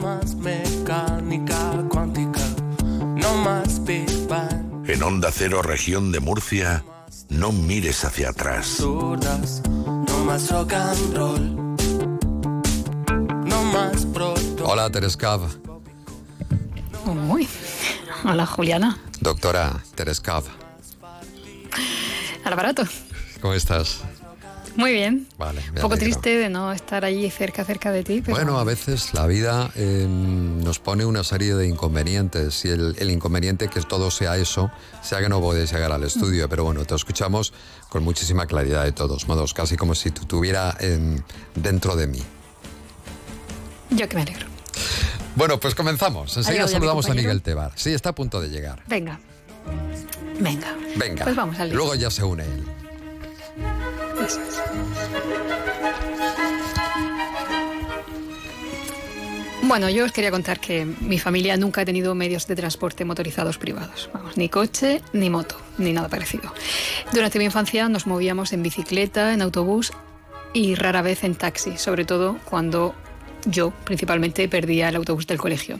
más mecánica cuántica, no más Big Bang. En Onda Cero, región de Murcia, no mires hacia atrás. Zurdas, no más rock and roll, no más proto. Hola, Terescav. Uy. Hola, Juliana. Doctora Terescav. Al aparato. ¿Cómo estás? Muy bien. Vale, Un poco triste de no estar allí cerca, cerca de ti. Pero Bueno, a veces la vida eh, nos pone una serie de inconvenientes y el, el inconveniente que todo sea eso, sea que no puedes llegar al estudio, pero bueno, te escuchamos con muchísima claridad de todos modos, casi como si tú estuviera en- dentro de mí. Yo que me alegro. Bueno, pues comenzamos. Enseguida mi saludamos a? Miguel Tebar. Sí, está a punto de llegar. Venga. Venga. Venga. Pues vamos al. Luego ya se une él. Bueno, yo os quería contar que mi familia nunca ha tenido medios de transporte motorizados privados. Vamos, ni coche, ni moto, ni nada parecido. Durante mi infancia nos movíamos en bicicleta, en autobús y rara vez en taxi, sobre todo cuando yo principalmente perdía el autobús del colegio.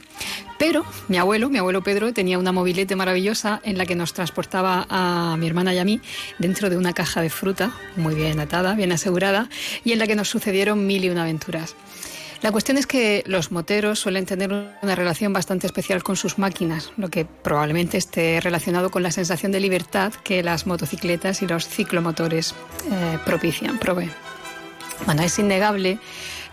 Pero mi abuelo, mi abuelo Pedro, tenía una mobilete maravillosa en la que nos transportaba a mi hermana y a mí dentro de una caja de fruta, muy bien atada, bien asegurada, y en la que nos sucedieron mil y una aventuras. La cuestión es que los moteros suelen tener una relación bastante especial con sus máquinas, lo que probablemente esté relacionado con la sensación de libertad que las motocicletas y los ciclomotores eh, propician, proveen. Bueno, es innegable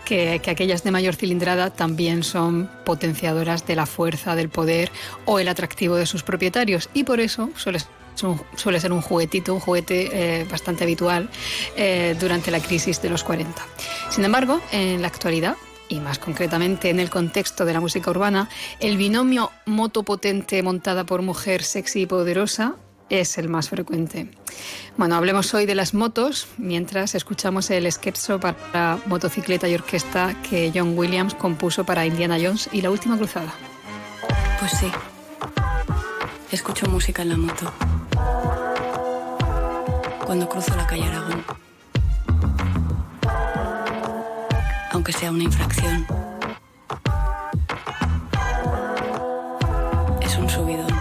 que, que aquellas de mayor cilindrada también son potenciadoras de la fuerza, del poder o el atractivo de sus propietarios y por eso suele ser un, suele ser un juguetito, un juguete eh, bastante habitual eh, durante la crisis de los 40. Sin embargo, en la actualidad, y más concretamente en el contexto de la música urbana, el binomio moto potente montada por mujer sexy y poderosa es el más frecuente. Bueno, hablemos hoy de las motos, mientras escuchamos el scherzo para motocicleta y orquesta que John Williams compuso para Indiana Jones y la última cruzada. Pues sí. Escucho música en la moto. Cuando cruzo la calle Aragón. Aunque sea una infracción. Es un subidón.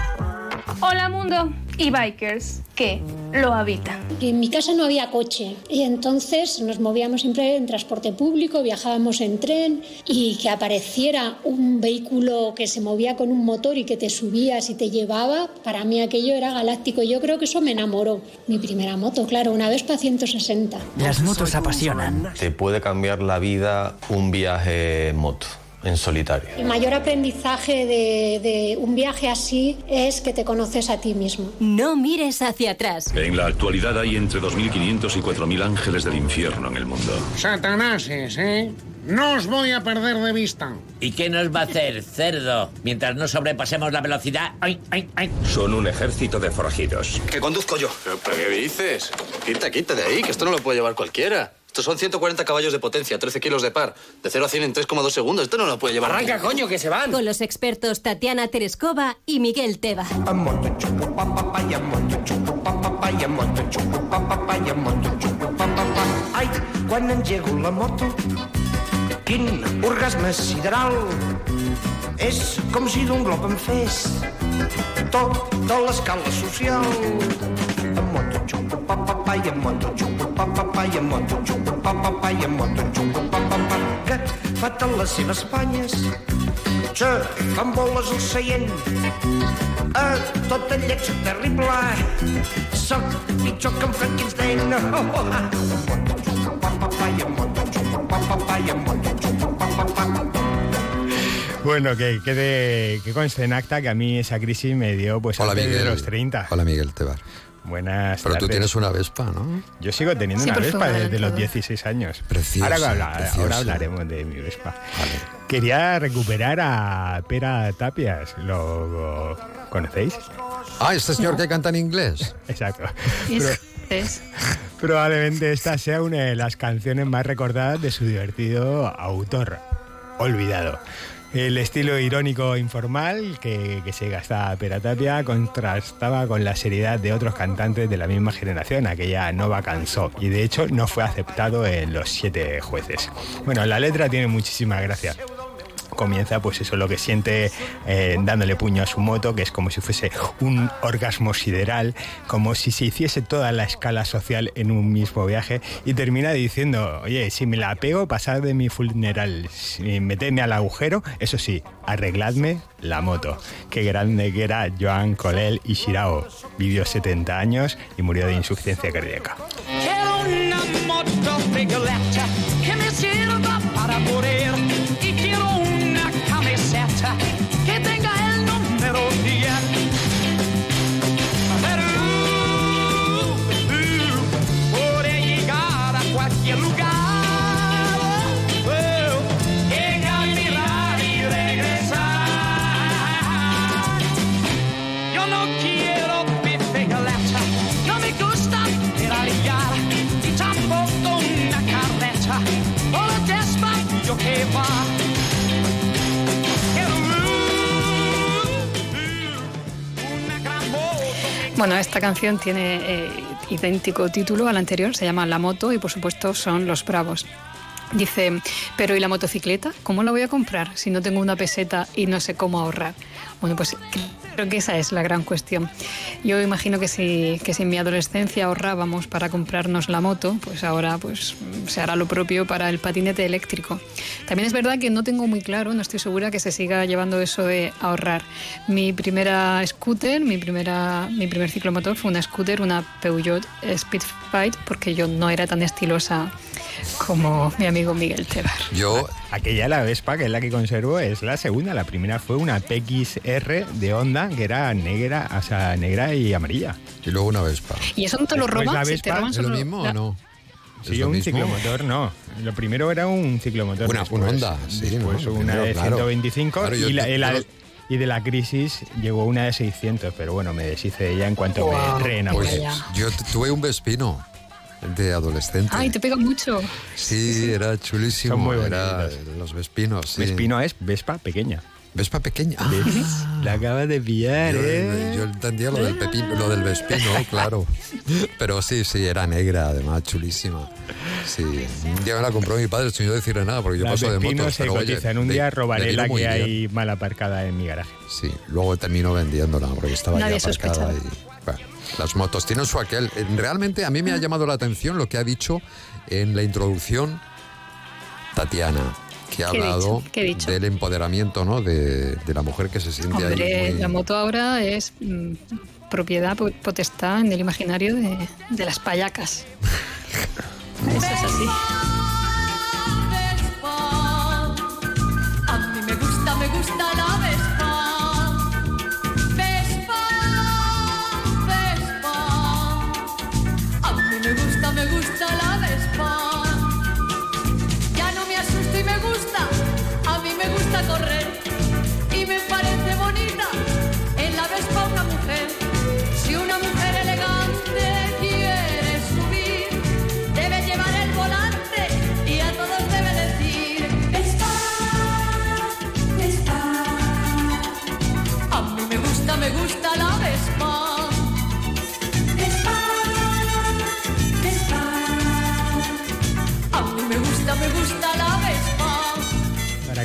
Hola mundo y bikers que lo habitan. En mi casa no había coche y entonces nos movíamos siempre en transporte público, viajábamos en tren y que apareciera un vehículo que se movía con un motor y que te subías y te llevaba, para mí aquello era galáctico. Yo creo que eso me enamoró. Mi primera moto, claro, una Vespa 160. Las motos apasionan. Te puede cambiar la vida un viaje en moto, en solitario. El mayor aprendizaje de, de un viaje así es que te conoces a ti mismo. No mires hacia atrás. En la actualidad hay entre 2.500 y 4.000 ángeles del infierno en el mundo. Satanáses, ¿eh? No os voy a perder de vista. ¿Y qué nos va a hacer, cerdo? Mientras no sobrepasemos la velocidad. ¡Ay, ay, ay! Son un ejército de forajidos. Que conduzco yo. ¿Pero qué dices? Quita, quita de ahí, que esto no lo puede llevar cualquiera. Estos son 140 caballos de potencia, 13 kilos de par, de 0 a 100 en 3,2 segundos. Esto no lo puede llevar. ¡Arranca, coño, que se van! Con los expertos Tatiana Tereskova y Miguel Teba. Ai, quan engego la moto, quin orgasme sideral. És com si d'un glob em fes tota l'escala social. En moto xupo pa pa pa i en moto xupo pa pa pa i en moto pa i en moto que faten les seves banyes se fan boles al seient a tot el lleig terrible soc pitjor que en Frankenstein oh, oh, ah. En moto pa i en moto pa i en Bueno, que quede que conste en acta que a mí esa crisis me dio pues Hola, antes de los 30. Hola, Miguel Tebar. Buenas Pero tú tienes una Vespa, ¿no? Yo sigo teniendo Sí, una Vespa favor, desde los todo. 16 años. Preciosa, ahora, habla- preciosa. ahora hablaremos de mi Vespa. Quería recuperar a Pera Tapias. ¿Lo conocéis? Ah, este señor que canta en inglés. Exacto. Pero- es- Probablemente esta sea una de las canciones más recordadas de su divertido autor, olvidado. El estilo irónico informal que, que se gastaba Peratapia contrastaba con la seriedad de otros cantantes de la misma generación, aquella Nova Cansó, y de hecho no fue aceptado en los siete jueces. Bueno, la letra tiene muchísima gracia. Comienza pues eso, lo que siente eh, dándole puño a su moto, que es como si fuese un orgasmo sideral, como si se hiciese toda la escala social en un mismo viaje y termina diciendo, oye, si me la pego, pasad de mi funeral, si metedme al agujero, eso sí, arregladme la moto. Qué grande que era Joan Colel Ishirao. Vivió 70 años y murió de insuficiencia cardíaca. Bueno, esta canción tiene eh, idéntico título al anterior, se llama La moto y por supuesto son Los Bravos. Dice, pero ¿y la motocicleta? ¿Cómo la voy a comprar si no tengo una peseta y no sé cómo ahorrar? Bueno, pues creo que esa es la gran cuestión. Yo imagino que si, que si en mi adolescencia ahorrábamos para comprarnos la moto, pues ahora pues, se hará lo propio para el patinete eléctrico. También es verdad que no tengo muy claro, no estoy segura que se siga llevando eso de ahorrar. Mi primera scooter, mi, primera, mi primer ciclomotor fue una scooter, una Peugeot Speedfight, porque yo no era tan estilosa como mi amigo Miguel Tebar. Yo, Aquella, la Vespa, que es la que conservo, es la segunda. La primera fue una PXR de Honda, que era negra, o sea, negra y amarilla. Y luego una Vespa. ¿Y eso no te lo roban? la ¿Se te Vespa- roban ¿Es lo mismo la- o no? Sí, ¿Es lo un mismo? ciclomotor no. Lo primero era un ciclomotor. Una- después, un Honda, sí, Después ¿no? una de claro. 125 Claro, yo- y, la, de la crisis llegó una de 600, pero bueno, me deshice de ella en cuanto me reenamoré. Pues yo tuve un Vespino de adolescente. Ay, te pega mucho. Sí, era chulísimo. Son muy era los Vespinos. Sí. Vespino es Vespa pequeña. Vespa pequeña. ¿Ves? La acabas de pillar, Yo, ¿eh? yo entendía lo del pepino, lo del Vespino, claro. Pero sí, sí, era negra, además, chulísima. Sí. Día me la compró mi padre sin yo decirle nada, porque yo paso de Vespino motos. se pero oye, cotizan. Un día robaré la que hay mal aparcada en mi garaje. Sí, luego termino vendiéndola porque estaba Nadie ya aparcada. Y, bueno, las motos tienen su aquel. Eh, Realmente a mí me ha llamado la atención lo que ha dicho en la introducción Tatiana, que ha ¿Qué he hablado dicho? ¿Qué he dicho? del empoderamiento ¿no? de, de la mujer que se siente Hombre, ahí. muy- la moto ahora es mm, propiedad, po- potestad en el imaginario de, de las payacas. Eso es así. A mí me gusta, me gusta la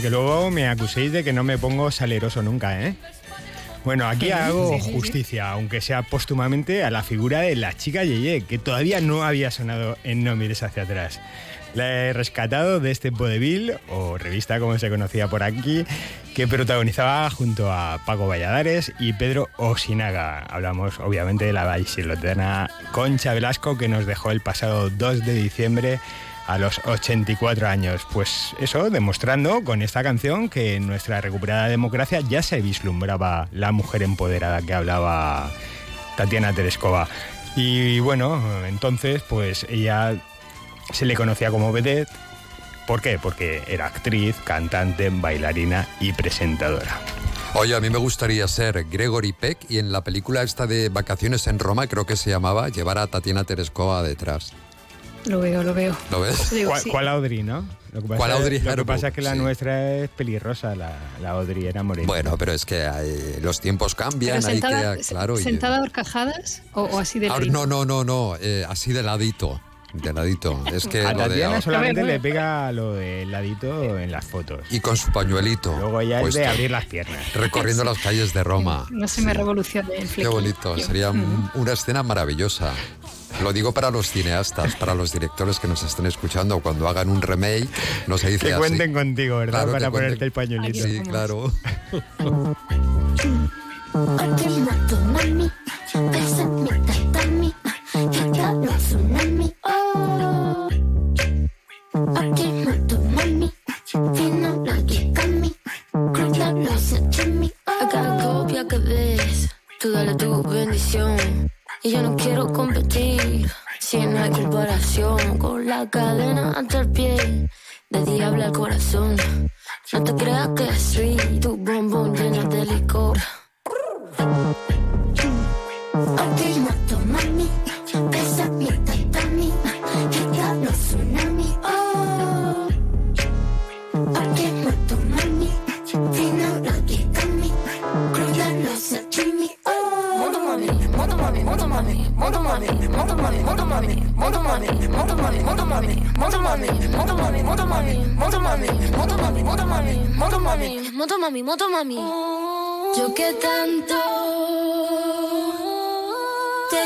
que luego me acuséis de que no me pongo saleroso nunca, ¿eh? Bueno, aquí hago justicia, aunque sea póstumamente, a la figura de la chica Yeye, que todavía no había sonado en No mires hacia atrás. La he rescatado de este vodevil, o revista como se conocía por aquí, que protagonizaba junto a Paco Valladares y Pedro Osinaga. Hablamos obviamente de la vallisolotana Concha Velasco, que nos dejó el pasado 2 de diciembre a los 84 años. Pues eso, demostrando con esta canción que en nuestra recuperada democracia ya se vislumbraba la mujer empoderada que hablaba Tatiana Tereskova. Y bueno, entonces pues ella se le conocía como vedette. ¿Por qué? Porque era actriz, cantante, bailarina y presentadora. Oye, a mí me gustaría ser Gregory Peck y en la película esta de Vacaciones en Roma, creo que se llamaba, llevar a Tatiana Tereskova detrás. Lo veo, lo veo. ¿Lo ves? Digo, ¿Cuál, sí. cuál Audrey, no? Lo que pasa, ¿Cuál Audrey Lo que pasa es que la Sí. nuestra es pelirrosa, la, la Audrey era morena. Bueno, pero es que eh, los tiempos cambian, Pero hay sentada, que, claro. y- sentada a horcajadas o, o así de Ahora, ladito? no, no, no, no, eh, así de ladito. De ladito. Es que A lo de Tatiana ahora- solamente le pega lo del ladito en las fotos. Y con su pañuelito. Luego ya es puesto, de abrir las piernas. Recorriendo las calles de Roma. No se me revolucione el Qué bonito, sería un- una escena maravillosa. Lo digo para los cineastas, para los directores que nos estén escuchando, cuando hagan un remake, no se dice Que así. cuenten contigo, ¿verdad? Claro, Para ponerte cuenten- el pañuelito. Sí, claro.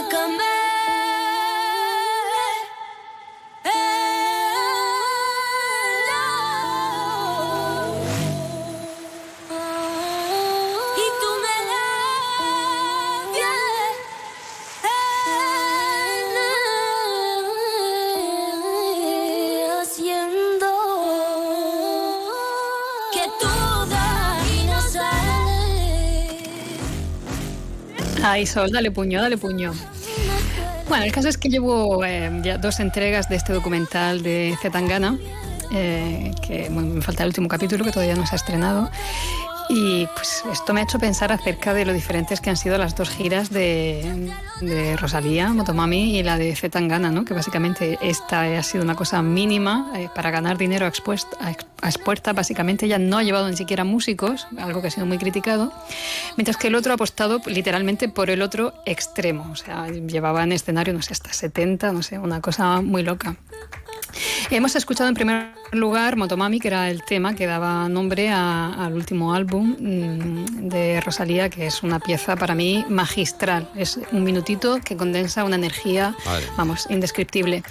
come back. Ay, dale puño, dale puño. Bueno, el caso es que llevo eh, ya dos entregas de este documental de Zetangana, eh, que me falta el último capítulo que todavía no se ha estrenado. Y pues esto me ha hecho pensar acerca de lo diferentes que han sido las dos giras de, Rosalía, Motomami y la de Zetangana, ¿no? que básicamente esta ha sido una cosa mínima eh, para ganar dinero a, expuest- a ex- a expuertas. Básicamente ella no ha llevado ni siquiera músicos, algo que ha sido muy criticado, mientras que el otro ha apostado literalmente por el otro extremo. O sea, llevaba en escenario, no sé, hasta 70, no sé, una cosa muy loca. Hemos escuchado en primer lugar Motomami, que era el tema que daba nombre a- al último álbum mm, de Rosalía, que es una pieza para mí magistral. Es un minutito que condensa una energía, Madre. vamos, indescriptible.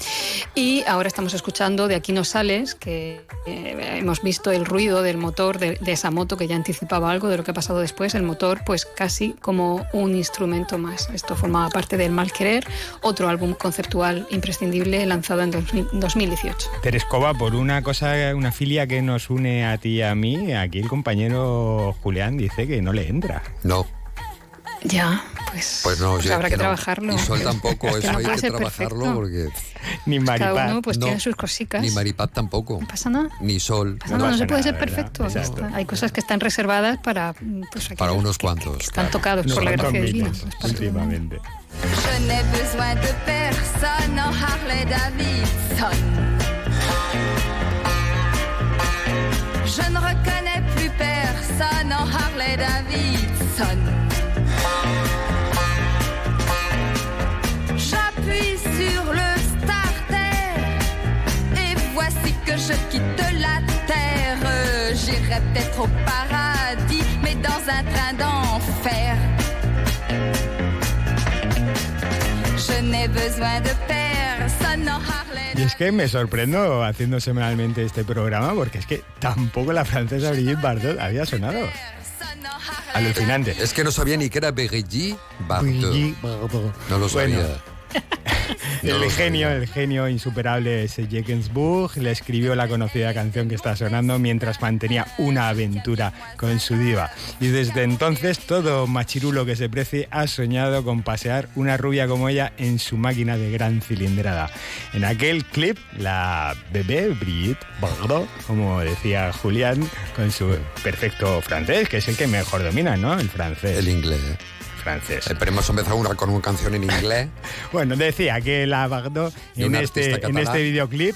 Y ahora estamos escuchando De aquí no sales, que eh, hemos visto el ruido del motor de, de esa moto que ya anticipaba algo de lo que ha pasado después. El motor, pues casi como un instrumento más. Esto formaba parte del Mal Querer, otro álbum conceptual imprescindible lanzado en 2000 2018. Terescova, por una cosa, una filia que nos une a ti y a mí, aquí el compañero Julián dice que no le entra. No, Ya, pues, pues no, pues yo habrá que no. trabajarlo. Y Sol tampoco, Es que eso no hay que trabajarlo perfecto. porque... Ni Cada uno pues No. tiene sus cositas. Ni Maripaz tampoco. No pasa nada. Ni Sol. No, no, se puede ser perfecto. Hay cosas que están reservadas para, pues, Para aquellos unos que cuantos. están claro. tocados por la gracia divina. últimamente. Je n'ai besoin de personne en Harley Davidson. Je ne reconnais plus personne en Harley Davidson. J'appuie sur le starter et voici que je quitte la terre. J'irai peut-être au paradis, mais dans un train d'enfer. Je n'ai besoin de personne en Harley. Y es que me sorprendo haciendo semanalmente este programa porque es que tampoco la francesa Brigitte Bardot había sonado. Alucinante. Es que no sabía ni que era Brigitte Bardot. Brigitte Bardot. No lo sabía. Bueno. No el genio, el genio insuperable Ese Gensburg le escribió la conocida canción que está sonando mientras mantenía una aventura con su diva. Y desde entonces todo machirulo que se precie ha soñado con pasear una rubia como ella en su máquina de gran cilindrada. En aquel clip, la bebé Brigitte Bardot, como decía Julián, con su perfecto francés, que es el que mejor domina, ¿no? El francés. El inglés. Francés. Eh, pero hemos empezado una, con una canción en inglés. Bueno, decía que la Bardot en este, en este videoclip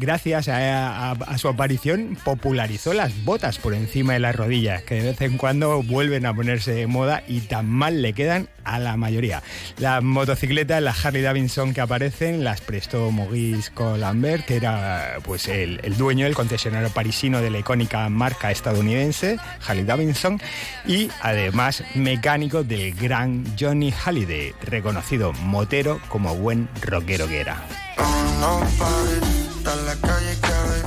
gracias a, su aparición, popularizó las botas por encima de las rodillas, que de vez en cuando vuelven a ponerse de moda y tan mal le quedan a la mayoría. Las motocicletas, las Harley Davidson que aparecen, las prestó Maurice Colambert, que era pues el, el dueño, el concesionario parisino de la icónica marca estadounidense, Harley Davidson, y además mecánico del gran Johnny Halliday, reconocido motero como buen rockero que era. No está en la calle cabe.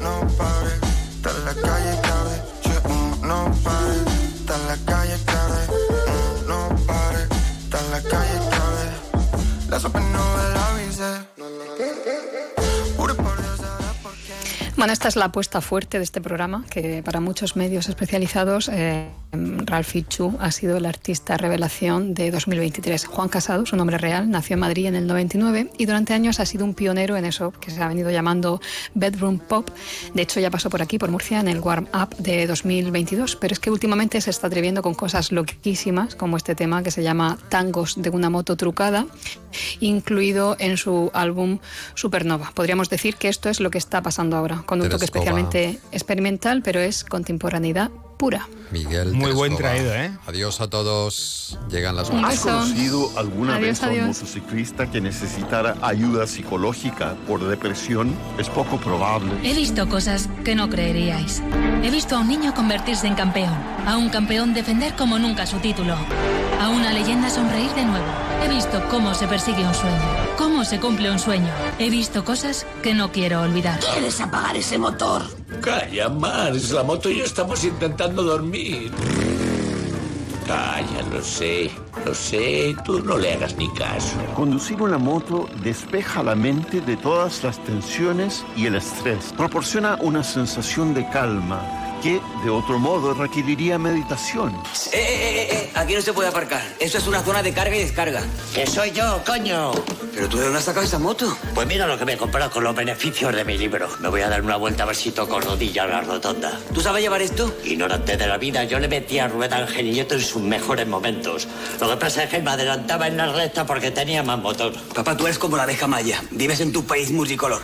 No pare, está en la calle cabe. Mm, No pare, está en la calle cabe. Mm, No pare, está en la calle cabe. La sopa no Esta es la apuesta fuerte de este programa, que para muchos medios especializados, eh, Ralphie Chu ha sido el artista revelación de 2023. Juan Casado, su nombre real, nació en Madrid en el 99 y durante años ha sido un pionero en eso que se ha venido llamando bedroom pop. De hecho, ya pasó por aquí, por Murcia, en el Warm Up de 2022, pero es que últimamente se está atreviendo con cosas loquísimas, como este tema que se llama Tangos de una moto trucada, incluido en su álbum Supernova. Podríamos decir que esto es lo que está pasando ahora, con un toque especialmente experimental, pero es contemporaneidad pura. Miguel. Muy buen Terescova. traído, ¿eh? Adiós a todos. Llegan las ¿Has conocido alguna Adiós, vez a un motociclista que necesitara ayuda psicológica por depresión? Es poco probable. He visto cosas que no creeríais. He visto a un niño convertirse en campeón, a un campeón defender como nunca su título, a una leyenda sonreír de nuevo. He visto cómo se persigue un sueño, cómo se cumple un sueño. He visto cosas que no quiero olvidar. ¿Quieres apagar ese motor? Calla, Mars. La moto y yo estamos intentando dormir. Calla, lo sé. Lo sé. Tú no le hagas ni caso. Conducir una moto despeja la mente de todas las tensiones y el estrés. Proporciona una sensación de calma que, de otro modo, requeriría meditación. Eh, eh, eh, eh, aquí no se puede aparcar. Eso es una zona de carga y descarga. ¡Que soy yo, coño! ¿Pero tú de dónde has sacado esa moto? Pues mira lo que me he comprado con los beneficios de mi libro. Me voy a dar una vuelta a ver si toco rodilla a la rotonda. ¿Tú sabes llevar esto? Ignorante de la vida, yo le metí a Rueda Ángel Nieto en sus mejores momentos. Lo que pasa es que me adelantaba en la recta porque tenía más motor. Papá, tú eres como la abeja maya. Vives en tu país multicolor.